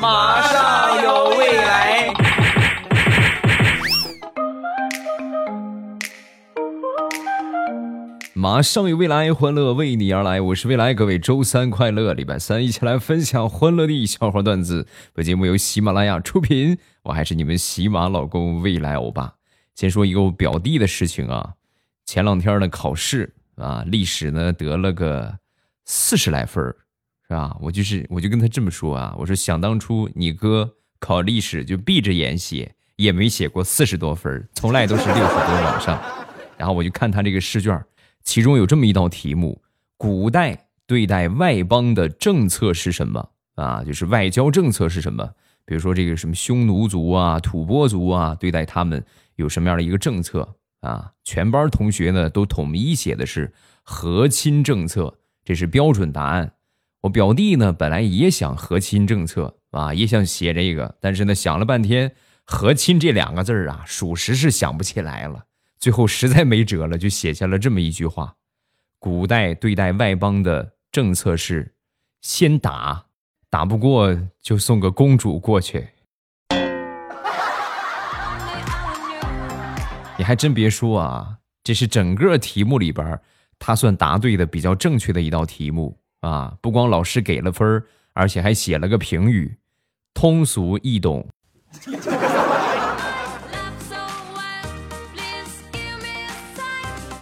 马上有未来。马上有未来，欢乐为你而来。我是未来，各位周三快乐！礼拜三一起来分享欢乐的笑话段子。本节目由喜马拉雅出品，我还是你们喜马老公未来欧巴。先说一个我表弟的事情啊，前两天呢考试啊，历史呢得了个四十来分是吧？我就是我就跟他这么说啊，我说想当初你哥考历史就闭着眼写，也没写过四十多分从来都是六十多往上。然后我就看他这个试卷。其中有这么一道题目：古代对待外邦的政策是什么啊？就是外交政策是什么？比如说这个什么匈奴族啊、吐蕃族啊，对待他们有什么样的一个政策啊？全班同学呢都统一写的是和亲政策，这是标准答案。我表弟呢本来也想和亲政策啊，也想写这个，但是呢想了半天，和亲这两个字儿啊，属实是想不起来了。最后实在没辙了，就写下了这么一句话：古代对待外邦的政策是先打，打不过就送个公主过去。你还真别说啊，这是整个题目里边他算答对的比较正确的一道题目啊！不光老师给了分而且还写了个评语，通俗易懂。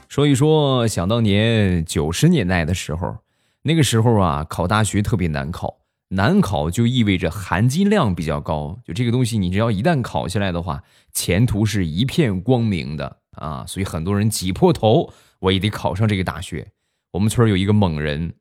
说一说，想当年九十年代的时候，那个时候啊，考大学特别难考，难考就意味着含金量比较高。就这个东西，你只要一旦考下来的话，前途是一片光明的啊！所以很多人挤破头，我也得考上这个大学。我们村有一个猛人，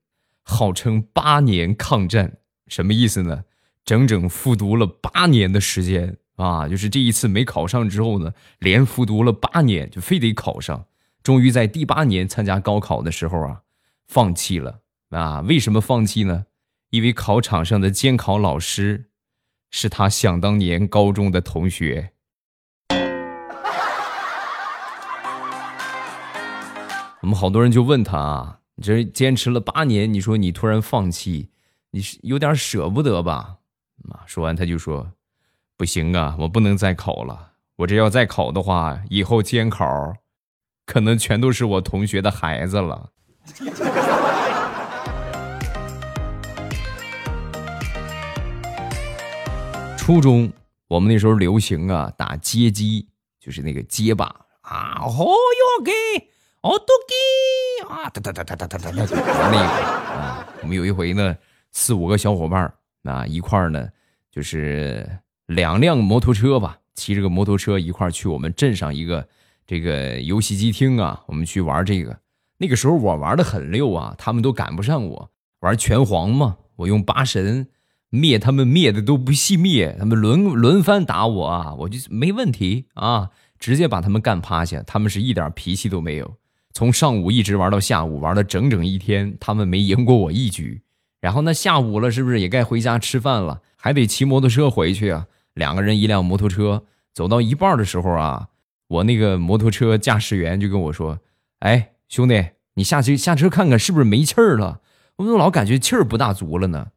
号称八年抗战，什么意思呢？整整复读了八年的时间啊！就是这一次没考上之后呢，连复读了八年，就非得考上。终于在第八年参加高考的时候啊，放弃了啊？为什么放弃呢？因为考场上的监考老师是他想当年高中的同学。我们好多人就问他啊，你这坚持了八年，你说你突然放弃，你是有点舍不得吧？啊，说完他就说：“不行啊，我不能再考了。我这要再考的话，以后监考。”可能全都是我同学的孩子了。初中，我们那时候流行啊打街机，就是那个街霸啊，好哟给，哦都给啊，哒哒哒哒哒哒哒哒，那个啊，我们有一回呢，四五个小伙伴啊一块儿呢，就是两辆摩托车吧，骑着个摩托车一块儿去我们镇上一个。这个游戏机厅啊，我们去玩这个。那个时候我玩的很溜啊，他们都赶不上我。玩拳皇嘛，我用八神灭他们，灭的都不惜灭，他们轮轮番打我啊，我就没问题啊，直接把他们干趴下。他们是一点脾气都没有，从上午一直玩到下午，玩了整整一天，他们没赢过我一局。然后那下午了，是不是也该回家吃饭了？还得骑摩托车回去啊。两个人一辆摩托车，走到一半的时候啊。我那个摩托车驾驶员就跟我说：“哎，兄弟，你下去下车看看是不是没气儿了？我怎么老感觉气儿不大足了呢？”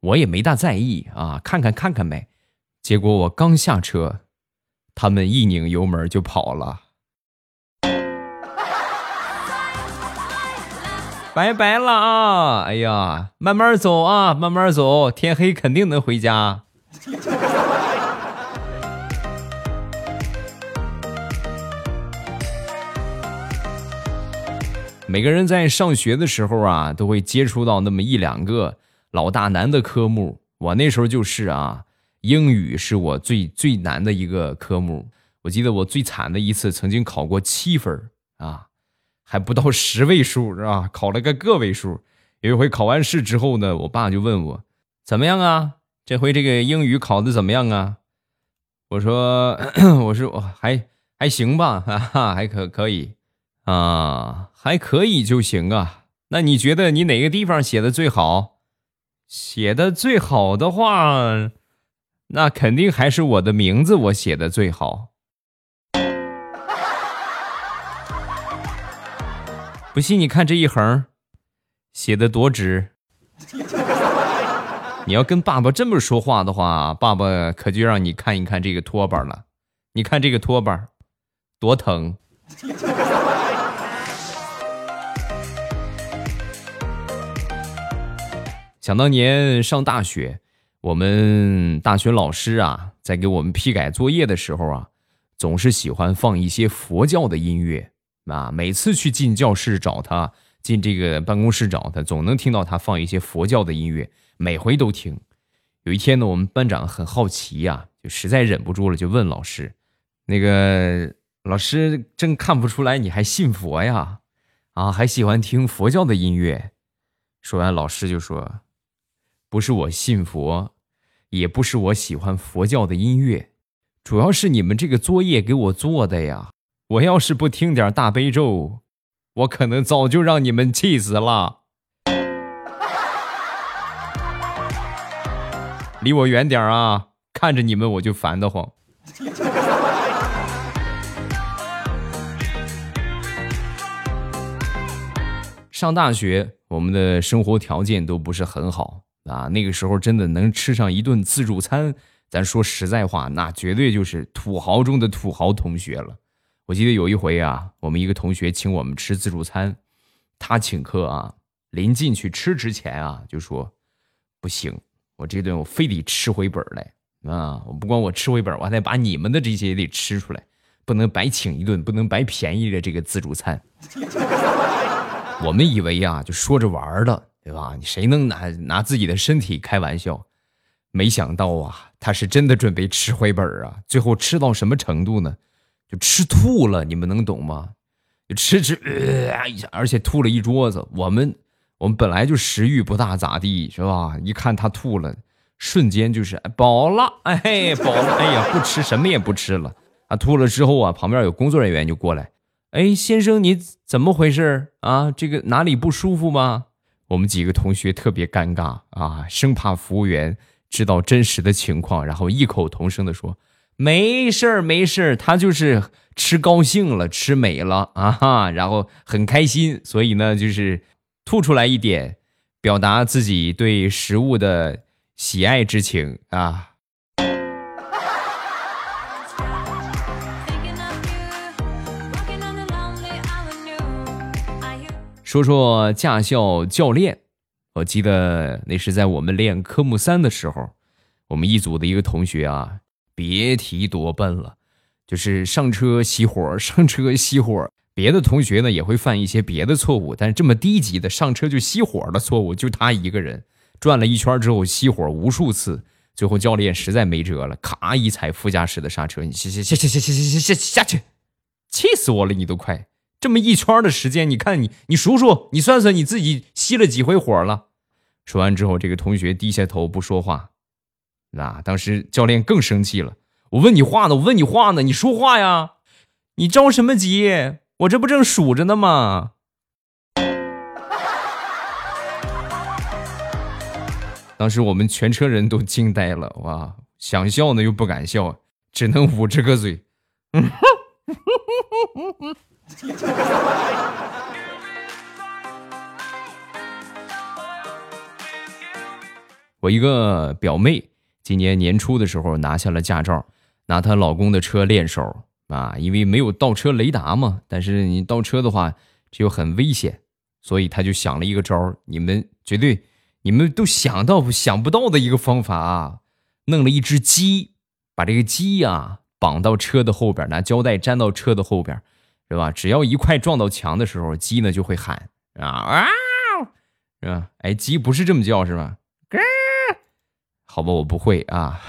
我也没大在意啊，看看看看呗。结果我刚下车，他们一拧油门就跑了。拜拜了啊！哎呀，慢慢走啊，慢慢走，天黑肯定能回家。每个人在上学的时候啊，都会接触到那么一两个老大难的科目。我那时候就是啊，英语是我最最难的一个科目。我记得我最惨的一次，曾经考过七分啊，还不到十位数是吧？考了个个位数。有一回考完试之后呢，我爸就问我怎么样啊？这回这个英语考的怎么样啊？我说 我说我还还行吧，哈哈，还可可以。啊，还可以就行啊。那你觉得你哪个地方写的最好？写的最好的话，那肯定还是我的名字，我写的最好。不信你看这一横，写的多直。你要跟爸爸这么说话的话，爸爸可就让你看一看这个拖把了。你看这个拖把，多疼！想当年上大学，我们大学老师啊，在给我们批改作业的时候啊，总是喜欢放一些佛教的音乐啊。每次去进教室找他，进这个办公室找他，总能听到他放一些佛教的音乐，每回都听。有一天呢，我们班长很好奇呀，就实在忍不住了，就问老师：“那个老师，真看不出来你还信佛呀？啊，还喜欢听佛教的音乐？”说完，老师就说。不是我信佛，也不是我喜欢佛教的音乐，主要是你们这个作业给我做的呀！我要是不听点大悲咒，我可能早就让你们气死了。离我远点啊！看着你们我就烦得慌。上大学，我们的生活条件都不是很好。啊，那个时候真的能吃上一顿自助餐，咱说实在话，那绝对就是土豪中的土豪同学了。我记得有一回啊，我们一个同学请我们吃自助餐，他请客啊，临进去吃之前啊，就说不行，我这顿我非得吃回本来啊！我不光我吃回本，我还得把你们的这些也得吃出来，不能白请一顿，不能白便宜了这个自助餐。我们以为呀，就说着玩的。对吧？你谁能拿拿自己的身体开玩笑？没想到啊，他是真的准备吃回本啊！最后吃到什么程度呢？就吃吐了，你们能懂吗？就吃吃，而且吐了一桌子。我们我们本来就食欲不大咋地，是吧？一看他吐了，瞬间就是饱了，哎，饱了，哎呀，不吃什么也不吃了。啊，吐了之后啊，旁边有工作人员就过来，哎，先生，你怎么回事啊？这个哪里不舒服吗？我们几个同学特别尴尬啊，生怕服务员知道真实的情况，然后异口同声的说：“没事儿，没事儿，他就是吃高兴了，吃美了啊哈，然后很开心，所以呢，就是吐出来一点，表达自己对食物的喜爱之情啊。”说说驾校教练，我记得那是在我们练科目三的时候，我们一组的一个同学啊，别提多笨了，就是上车熄火，上车熄火。别的同学呢也会犯一些别的错误，但是这么低级的上车就熄火的错误，就他一个人转了一圈之后熄火无数次，最后教练实在没辙了，咔一踩副驾驶的刹车，你下下下下下下下下下去，气死我了，你都快。这么一圈的时间，你看你，你数数，你算算你自己熄了几回火了。说完之后，这个同学低下头不说话。那当时教练更生气了。我问你话呢，我问你话呢，你说话呀！你着什么急？我这不正数着呢吗？当时我们全车人都惊呆了，哇！想笑呢又不敢笑，只能捂着个嘴。我一个表妹今年年初的时候拿下了驾照，拿她老公的车练手啊，因为没有倒车雷达嘛。但是你倒车的话，这又很危险，所以她就想了一个招你们绝对你们都想到想不到的一个方法啊，弄了一只鸡，把这个鸡呀绑到车的后边，拿胶带粘到车的后边。是吧？只要一块撞到墙的时候，鸡呢就会喊啊啊，是吧？哎，鸡不是这么叫是吧？好吧，我不会啊，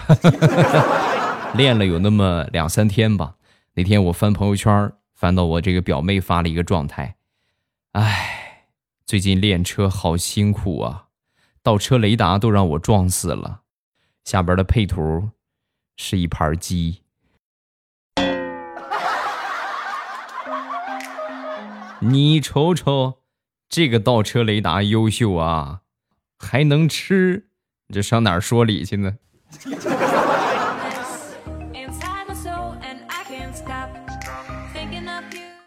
练了有那么两三天吧。那天我翻朋友圈，翻到我这个表妹发了一个状态，哎，最近练车好辛苦啊，倒车雷达都让我撞死了。下边的配图是一盘鸡。你瞅瞅，这个倒车雷达优秀啊，还能吃，这上哪儿说理去呢？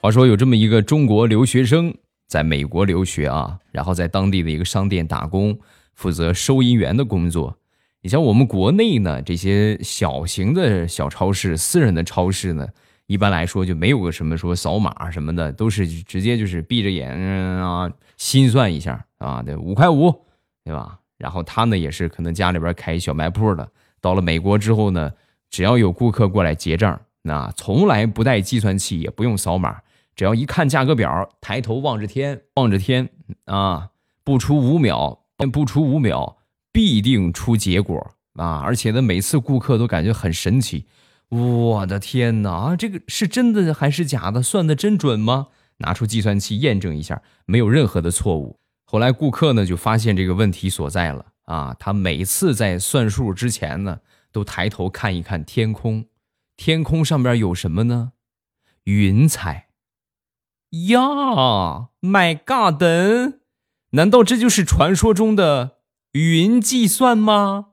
话说有这么一个中国留学生在美国留学啊，然后在当地的一个商店打工，负责收银员的工作。你像我们国内呢，这些小型的小超市、私人的超市呢，一般来说就没有个什么说扫码什么的，都是直接就是闭着眼啊心算一下啊，对，五块五，对吧？然后他呢也是可能家里边开小卖铺的，到了美国之后呢，只要有顾客过来结账，那从来不带计算器，也不用扫码，只要一看价格表，抬头望着天，望着天啊，不出五秒，不出五秒。必定出结果啊！而且呢，每次顾客都感觉很神奇。我的天哪，这个是真的还是假的？算的真准吗？拿出计算器验证一下，没有任何的错误。后来顾客呢就发现这个问题所在了啊！他每次在算数之前呢，都抬头看一看天空，天空上边有什么呢？云彩呀！My God！难道这就是传说中的？云计算吗？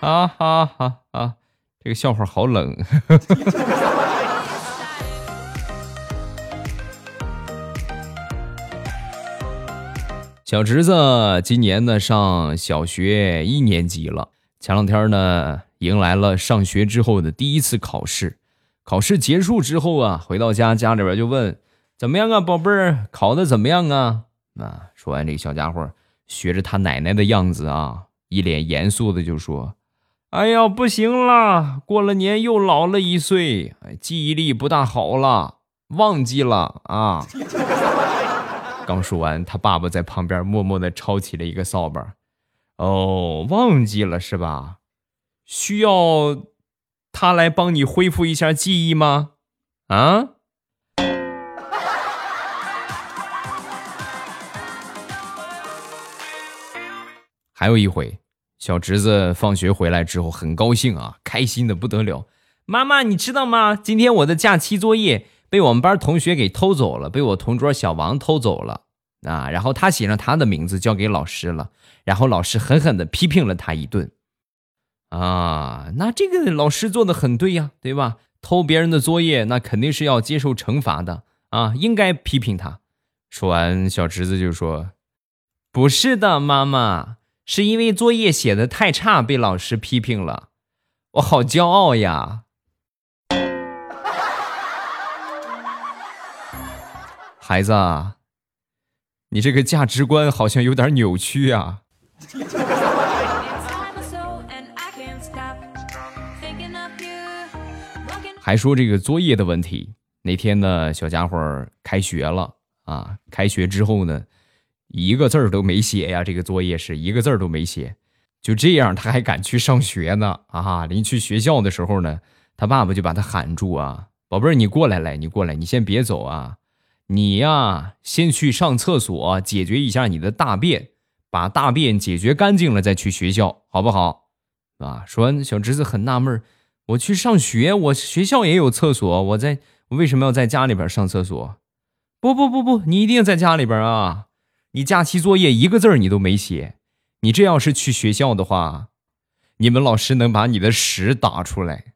啊哈哈啊！这个笑话好冷。小侄子今年呢上小学一年级了，前两天呢迎来了上学之后的第一次考试。考试结束之后啊，回到家，家里边就问。怎么样啊，宝贝儿，考的怎么样啊？啊，说完这个小家伙学着他奶奶的样子啊，一脸严肃的就说：“哎呀，不行了，过了年又老了一岁，记忆力不大好了，忘记了啊。”刚说完，他爸爸在旁边默默的抄起了一个扫把。哦，忘记了是吧？需要他来帮你恢复一下记忆吗？啊？还有一回，小侄子放学回来之后很高兴啊，开心的不得了。妈妈，你知道吗？今天我的假期作业被我们班同学给偷走了，被我同桌小王偷走了啊。然后他写上他的名字交给老师了，然后老师狠狠的批评了他一顿。啊，那这个老师做的很对呀，对吧？偷别人的作业，那肯定是要接受惩罚的啊，应该批评他。说完，小侄子就说：“不是的，妈妈。”是因为作业写的太差被老师批评了，我好骄傲呀！孩子，你这个价值观好像有点扭曲啊！还说这个作业的问题，那天呢，小家伙开学了啊，开学之后呢。一个字儿都没写呀！这个作业是一个字儿都没写，就这样他还敢去上学呢？啊！临去学校的时候呢，他爸爸就把他喊住啊，宝贝儿，你过来来，你过来，你先别走啊！你呀，先去上厕所解决一下你的大便，把大便解决干净了再去学校，好不好？啊！说完，小侄子很纳闷，我去上学，我学校也有厕所，我在我为什么要在家里边上厕所？不不不不，你一定在家里边啊！你假期作业一个字儿你都没写，你这要是去学校的话，你们老师能把你的屎打出来。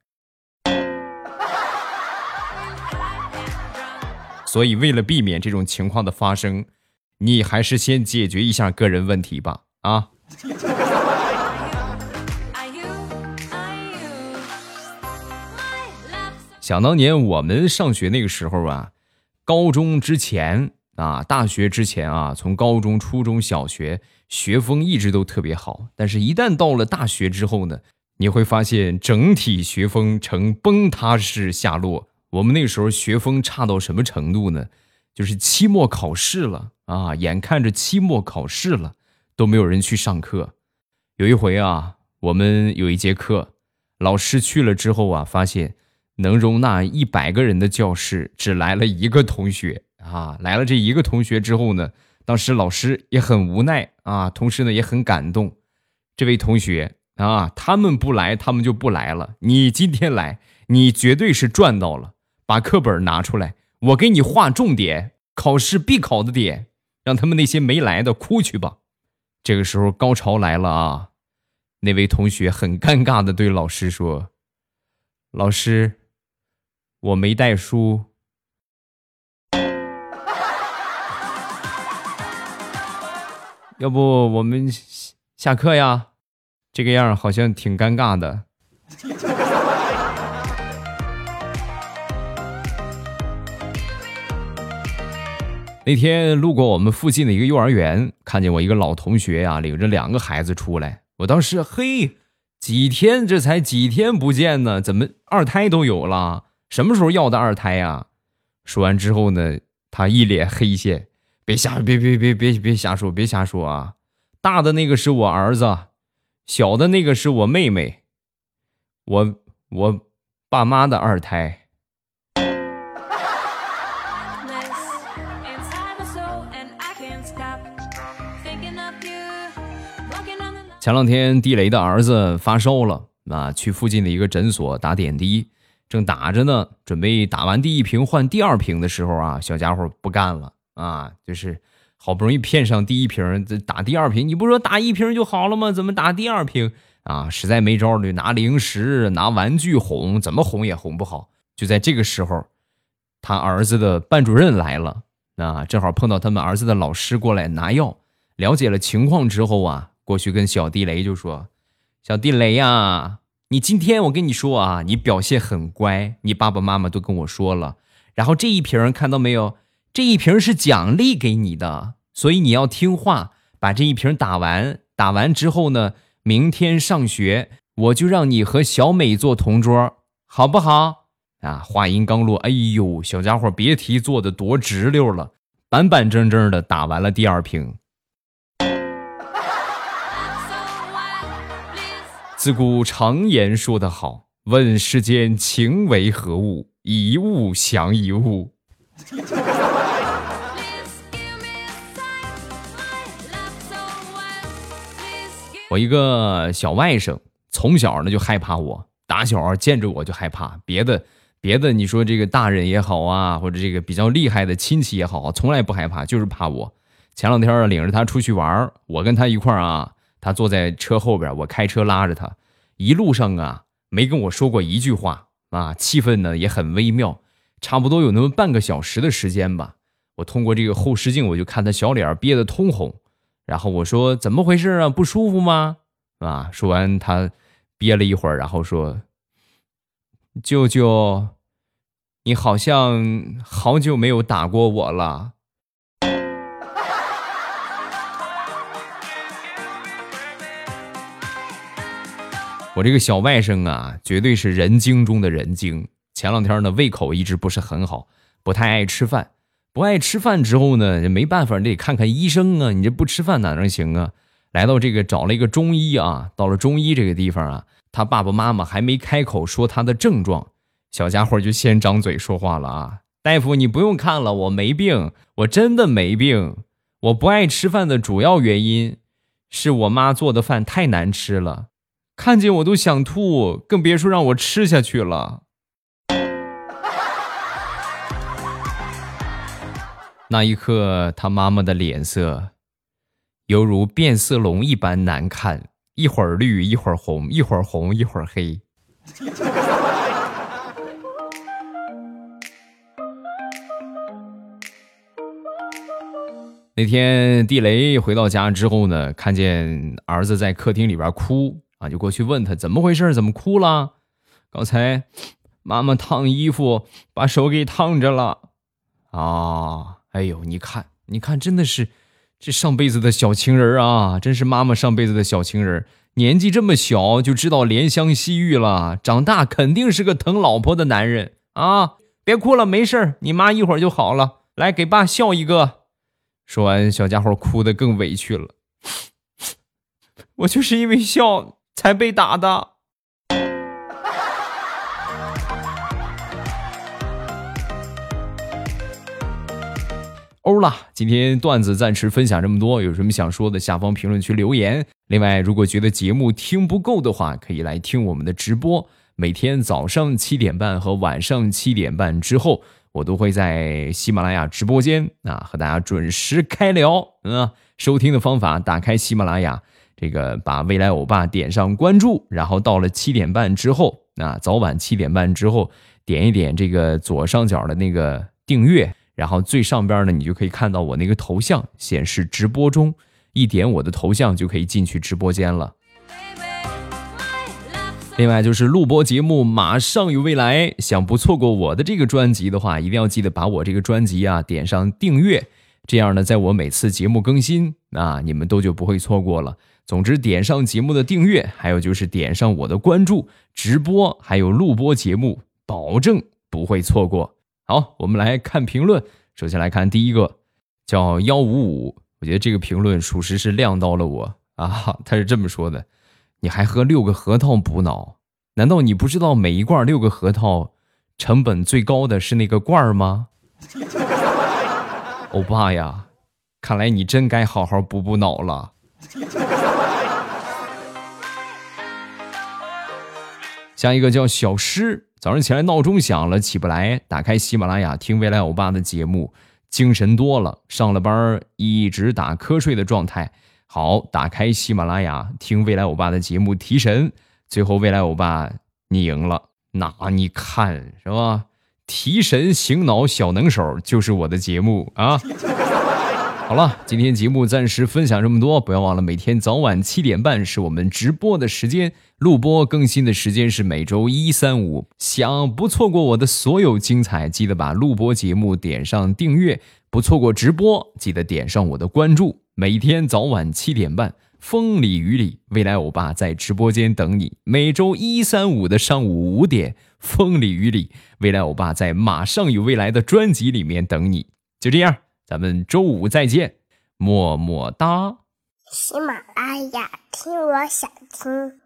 所以为了避免这种情况的发生，你还是先解决一下个人问题吧。啊！想当年我们上学那个时候啊，高中之前。啊，大学之前啊，从高中、初中小学学风一直都特别好，但是，一旦到了大学之后呢，你会发现整体学风呈崩塌式下落。我们那时候学风差到什么程度呢？就是期末考试了啊，眼看着期末考试了，都没有人去上课。有一回啊，我们有一节课，老师去了之后啊，发现能容纳一百个人的教室只来了一个同学。啊，来了这一个同学之后呢，当时老师也很无奈啊，同时呢也很感动。这位同学啊，他们不来，他们就不来了。你今天来，你绝对是赚到了。把课本拿出来，我给你划重点，考试必考的点，让他们那些没来的哭去吧。这个时候高潮来了啊！那位同学很尴尬的对老师说：“老师，我没带书。”要不我们下课呀？这个样好像挺尴尬的。那天路过我们附近的一个幼儿园，看见我一个老同学呀，领着两个孩子出来。我当时嘿，几天这才几天不见呢，怎么二胎都有了？什么时候要的二胎呀？说完之后呢，他一脸黑线，别瞎别别别别别瞎说，别瞎说啊！大的那个是我儿子，小的那个是我妹妹，我我爸妈的二胎。前两天地雷的儿子发烧了啊，去附近的一个诊所打点滴，正打着呢，准备打完第一瓶换第二瓶的时候啊，小家伙不干了啊，就是好不容易骗上第一瓶，这打第二瓶，你不说打一瓶就好了吗？怎么打第二瓶啊？实在没招了，拿零食、拿玩具哄，怎么哄也哄不好。就在这个时候，他儿子的班主任来了啊，正好碰到他们儿子的老师过来拿药，了解了情况之后啊。过去跟小地雷就说：“小地雷呀，你今天我跟你说啊，你表现很乖，你爸爸妈妈都跟我说了。然后这一瓶看到没有？这一瓶是奖励给你的，所以你要听话，把这一瓶打完。打完之后呢，明天上学我就让你和小美做同桌，好不好？啊！话音刚落，哎呦，小家伙别提做的多直溜了，板板正正的打完了第二瓶。”自古常言说得好，问世间情为何物？一物降一物。我一个小外甥，从小呢就害怕我，打小见着我就害怕。别的别的，你说这个大人也好啊，或者这个比较厉害的亲戚也好，从来不害怕，就是怕我。前两天领着他出去玩，我跟他一块儿啊。他坐在车后边，我开车拉着他，一路上啊没跟我说过一句话啊，气氛呢也很微妙，差不多有那么半个小时的时间吧。我通过这个后视镜，我就看他小脸憋得通红，然后我说怎么回事啊？不舒服吗？啊？说完他憋了一会儿，然后说：“舅舅，你好像好久没有打过我了。”我这个小外甥啊，绝对是人精中的人精。前两天呢，胃口一直不是很好，不太爱吃饭。不爱吃饭之后呢，没办法，你得看看医生啊。你这不吃饭哪能行啊？来到这个找了一个中医啊，到了中医这个地方啊，他爸爸妈妈还没开口说他的症状，小家伙就先张嘴说话了啊。大夫，你不用看了，我没病，我真的没病。我不爱吃饭的主要原因，是我妈做的饭太难吃了。看见我都想吐，更别说让我吃下去了。那一刻，他妈妈的脸色犹如变色龙一般难看，一会儿绿，一会儿红，一会儿红，一会儿黑。那天地雷回到家之后呢，看见儿子在客厅里边哭。啊，就过去问他怎么回事，怎么哭了？刚才妈妈烫衣服，把手给烫着了。啊，哎呦，你看，你看，真的是这上辈子的小情人啊，真是妈妈上辈子的小情人。年纪这么小就知道怜香惜玉了，长大肯定是个疼老婆的男人啊！别哭了，没事你妈一会儿就好了。来，给爸笑一个。说完，小家伙哭得更委屈了。我就是因为笑。才被打的。欧啦，今天段子暂时分享这么多，有什么想说的，下方评论区留言。另外，如果觉得节目听不够的话，可以来听我们的直播，每天早上七点半和晚上七点半之后，我都会在喜马拉雅直播间啊和大家准时开聊。嗯，收听的方法，打开喜马拉雅。这个把未来欧巴点上关注，然后到了七点半之后，啊，早晚七点半之后点一点这个左上角的那个订阅，然后最上边呢，你就可以看到我那个头像显示直播中，一点我的头像就可以进去直播间了。另外就是录播节目马上有未来，想不错过我的这个专辑的话，一定要记得把我这个专辑啊点上订阅，这样呢，在我每次节目更新啊，你们都就不会错过了。总之，点上节目的订阅，还有就是点上我的关注，直播还有录播节目，保证不会错过。好，我们来看评论，首先来看第一个，叫幺五五，我觉得这个评论属实是亮到了我啊，他是这么说的。你还喝六个核桃补脑？难道你不知道每一罐六个核桃成本最高的是那个罐儿吗？欧巴呀，看来你真该好好补补脑了。下一个叫小诗，早上起来闹钟响了起不来，打开喜马拉雅听未来欧巴的节目，精神多了。上了班一直打瞌睡的状态。好，打开喜马拉雅听未来欧巴的节目提神，最后未来欧巴你赢了，那你看是吧？提神醒脑小能手就是我的节目啊！好了，今天节目暂时分享这么多，不要忘了每天早晚七点半是我们直播的时间，录播更新的时间是每周一、三、五。想不错过我的所有精彩，记得把录播节目点上订阅；不错过直播，记得点上我的关注。每天早晚七点半，风里雨里，未来欧巴在直播间等你。每周一、三、五的上午五点，风里雨里，未来欧巴在马上有未来的专辑里面等你。就这样，咱们周五再见，么么哒。喜马拉雅，听我想听。